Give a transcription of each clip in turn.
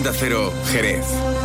Onda Cero, Jerez.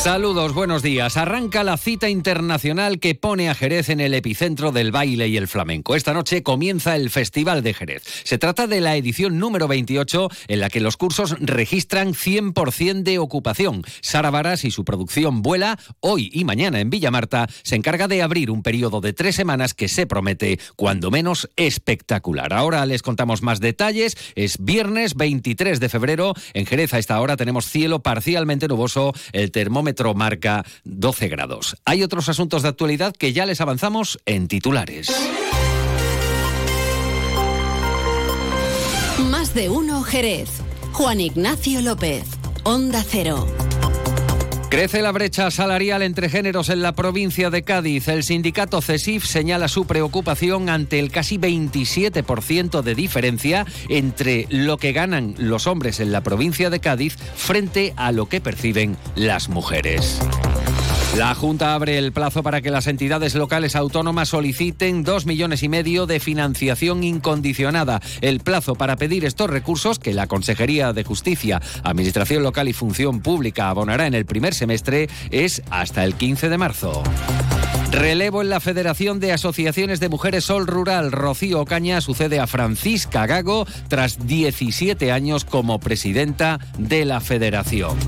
Saludos, buenos días. Arranca la cita internacional que pone a Jerez en el epicentro del baile y el flamenco. Esta noche comienza el Festival de Jerez. Se trata de la edición número 28 en la que los cursos registran 100% de ocupación. Sara Varas y su producción Vuela, hoy y mañana en Villamarta, se encarga de abrir un periodo de tres semanas que se promete, cuando menos, espectacular. Ahora les contamos más detalles. Es viernes 23 de febrero. En Jerez a esta hora tenemos cielo parcialmente nuboso. El termómetro marca 12 grados. Hay otros asuntos de actualidad que ya les avanzamos en titulares. Más de uno Jerez. Juan Ignacio López. Onda Cero. Crece la brecha salarial entre géneros en la provincia de Cádiz. El sindicato CESIF señala su preocupación ante el casi 27% de diferencia entre lo que ganan los hombres en la provincia de Cádiz frente a lo que perciben las mujeres. La Junta abre el plazo para que las entidades locales autónomas soliciten dos millones y medio de financiación incondicionada. El plazo para pedir estos recursos, que la Consejería de Justicia, Administración Local y Función Pública abonará en el primer semestre, es hasta el 15 de marzo. Relevo en la Federación de Asociaciones de Mujeres Sol Rural. Rocío Caña sucede a Francisca Gago tras 17 años como presidenta de la Federación.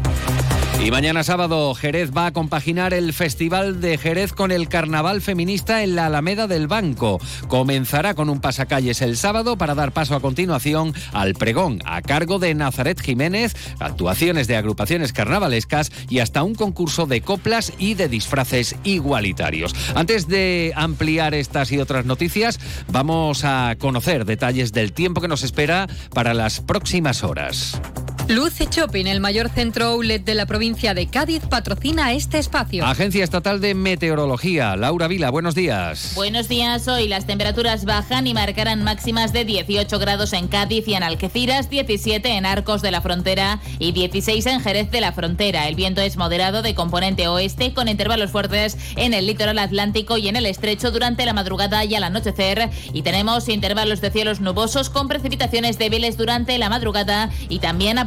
Y mañana sábado, Jerez va a compaginar el Festival de Jerez con el Carnaval Feminista en la Alameda del Banco. Comenzará con un pasacalles el sábado para dar paso a continuación al pregón a cargo de Nazaret Jiménez, actuaciones de agrupaciones carnavalescas y hasta un concurso de coplas y de disfraces igualitarios. Antes de ampliar estas y otras noticias, vamos a conocer detalles del tiempo que nos espera para las próximas horas. Luce Shopping, el mayor centro outlet de la provincia de Cádiz, patrocina este espacio. Agencia Estatal de Meteorología, Laura Vila, buenos días. Buenos días, hoy las temperaturas bajan y marcarán máximas de 18 grados en Cádiz y en Algeciras, 17 en Arcos de la Frontera y 16 en Jerez de la Frontera. El viento es moderado de componente oeste con intervalos fuertes en el litoral atlántico y en el estrecho durante la madrugada y al anochecer y tenemos intervalos de cielos nubosos con precipitaciones débiles durante la madrugada y también a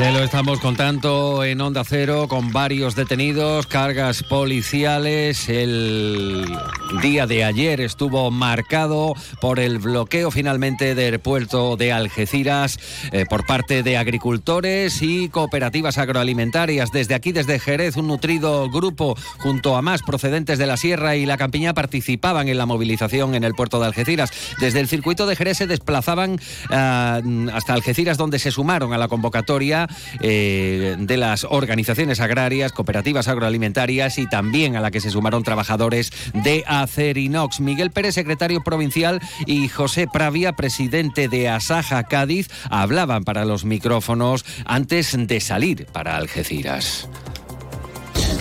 Se lo estamos contando en Onda Cero con varios detenidos, cargas policiales. El día de ayer estuvo marcado por el bloqueo finalmente del puerto de Algeciras eh, por parte de agricultores y cooperativas agroalimentarias. Desde aquí, desde Jerez, un nutrido grupo junto a más procedentes de la Sierra y la Campiña participaban en la movilización en el puerto de Algeciras. Desde el circuito de Jerez se desplazaban uh, hasta Algeciras donde se sumaron a la convocatoria eh, de las organizaciones agrarias, cooperativas agroalimentarias y también a la que se sumaron trabajadores de Acerinox. Miguel Pérez, secretario provincial, y José Pravia, presidente de Asaja Cádiz, hablaban para los micrófonos antes de salir para Algeciras.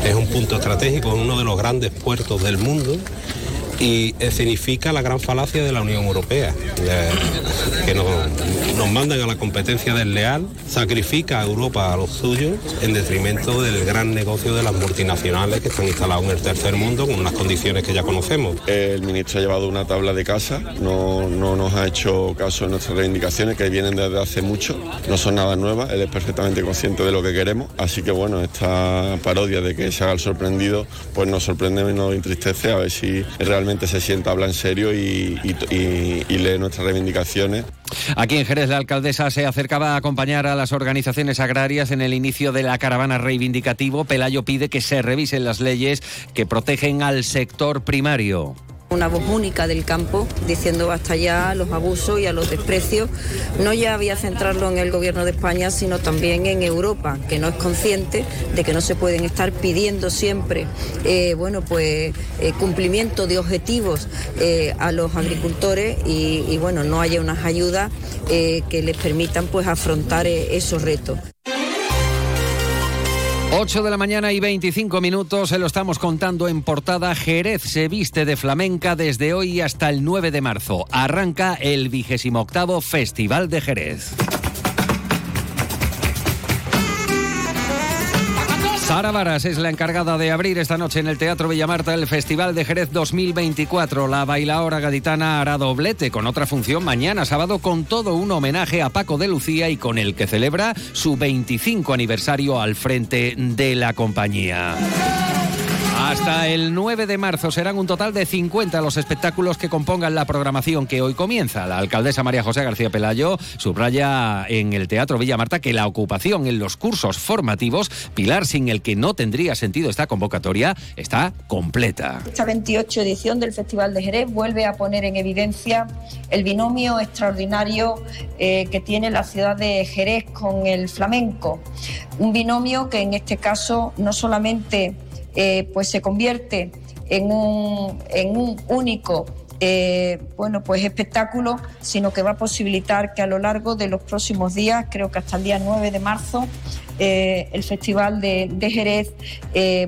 Es un punto estratégico, uno de los grandes puertos del mundo y escenifica la gran falacia de la Unión Europea, eh, que nos, nos mandan a la competencia desleal, sacrifica a Europa a los suyos en detrimento del gran negocio de las multinacionales que están instaladas en el tercer mundo con unas condiciones que ya conocemos. El ministro ha llevado una tabla de casa, no, no nos ha hecho caso de nuestras reivindicaciones que vienen desde hace mucho, no son nada nuevas, él es perfectamente consciente de lo que queremos, así que bueno, esta parodia de que se haga el sorprendido, pues nos sorprende y nos entristece a ver si realmente se sienta, habla en serio y, y, lee nuestras reivindicaciones. Aquí en Jerez la alcaldesa se acercaba a acompañar a las organizaciones agrarias en el inicio de la caravana reivindicativo. Pelayo pide que se revisen las leyes que protegen al sector primario. Una voz única del campo diciendo basta ya a los abusos y a los desprecios, no ya había centrarlo en el gobierno de España, sino también en Europa, que no es consciente de que no se pueden estar pidiendo siempre, eh, bueno, pues eh, cumplimiento de objetivos eh, a los agricultores y, y, bueno, no haya unas ayudas que les permitan pues afrontar esos retos. 8 de la mañana y 25 minutos, se lo estamos contando en portada. Jerez se viste de flamenca desde hoy hasta el 9 de marzo. Arranca el vigésimo octavo Festival de Jerez. Varas es la encargada de abrir esta noche en el Teatro Villamarta el Festival de Jerez 2024. La bailaora gaditana hará doblete con otra función mañana sábado con todo un homenaje a Paco de Lucía y con el que celebra su 25 aniversario al frente de la compañía. Hasta el 9 de marzo serán un total de 50 los espectáculos que compongan la programación que hoy comienza. La alcaldesa María José García Pelayo subraya en el Teatro Villa Marta que la ocupación en los cursos formativos, pilar sin el que no tendría sentido esta convocatoria, está completa. Esta 28 edición del Festival de Jerez vuelve a poner en evidencia el binomio extraordinario eh, que tiene la ciudad de Jerez con el flamenco. Un binomio que en este caso no solamente eh, pues se convierte en un, en un único eh, bueno, pues espectáculo, sino que va a posibilitar que a lo largo de los próximos días, creo que hasta el día 9 de marzo, eh, el Festival de, de Jerez,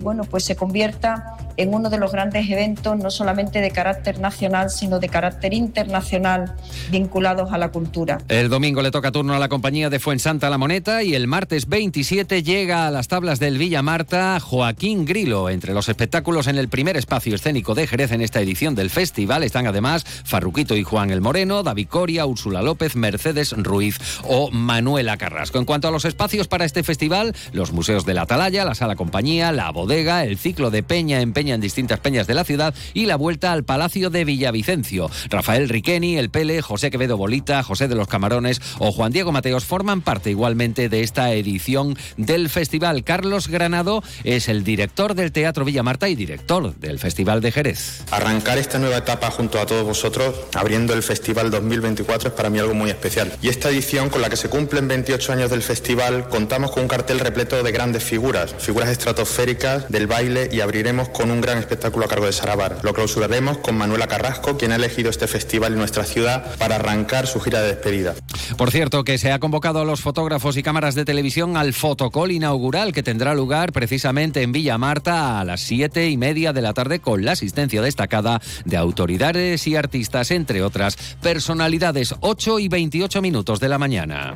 bueno, pues se convierta en uno de los grandes eventos, no solamente de carácter nacional, sino de carácter internacional, vinculados a la cultura. El domingo le toca turno a la compañía de Fuensanta La Moneta y el martes 27 llega a las tablas del Villa Marta Joaquín Grilo. Entre los espectáculos en el primer espacio escénico de Jerez en esta edición del festival están además Farruquito y Juan el Moreno, David Coria, Úrsula López, Mercedes Ruiz o Manuela Carrasco. En cuanto a los espacios para este festival, los museos de la Atalaya, la Sala Compañía, la Bodega, el ciclo de Peña en Peña en distintas peñas de la ciudad y la vuelta al Palacio de Villavicencio. Rafael Riqueni, El Pele, José Quevedo Bolita, José de los Camarones o Juan Diego Mateos forman parte igualmente de esta edición del festival. Carlos Granado es el director del Teatro Villa Marta y director del Festival de Jerez. Arrancar esta nueva etapa junto a todos vosotros, abriendo el Festival 2024, es para mí algo muy especial. Y esta edición, con la que se cumplen 28 años del festival, contamos con un cartel repleto de grandes figuras, figuras estratosféricas del baile y abriremos con un gran espectáculo a cargo de Sarabar. Lo clausuraremos con Manuela Carrasco, quien ha elegido este festival en nuestra ciudad para arrancar su gira de despedida. Por cierto, que se ha convocado a los fotógrafos y cámaras de televisión al fotocall inaugural que tendrá lugar precisamente en Villa Marta a las siete y media de la tarde con la asistencia destacada de autoridades y artistas, entre otras personalidades. 8 y 28 minutos de la mañana.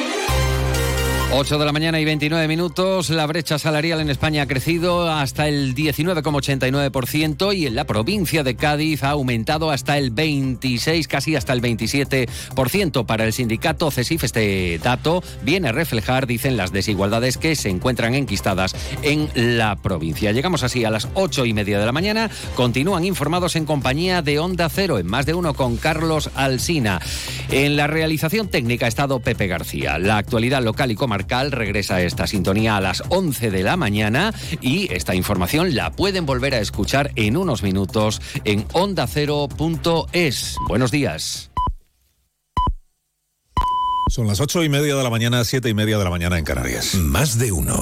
8 de la mañana y 29 minutos. La brecha salarial en España ha crecido hasta el 19,89% y en la provincia de Cádiz ha aumentado hasta el 26, casi hasta el 27%. Para el sindicato CESIF este dato viene a reflejar, dicen, las desigualdades que se encuentran enquistadas en la provincia. Llegamos así a las 8 y media de la mañana. Continúan informados en compañía de Onda Cero, en más de uno con Carlos Alsina. En la realización técnica ha estado Pepe García. La actualidad local y comarcal Barcal regresa a esta sintonía a las 11 de la mañana y esta información la pueden volver a escuchar en unos minutos en ondacero.es. Buenos días. Son las ocho y media de la mañana, siete y media de la mañana en Canarias. Más de uno.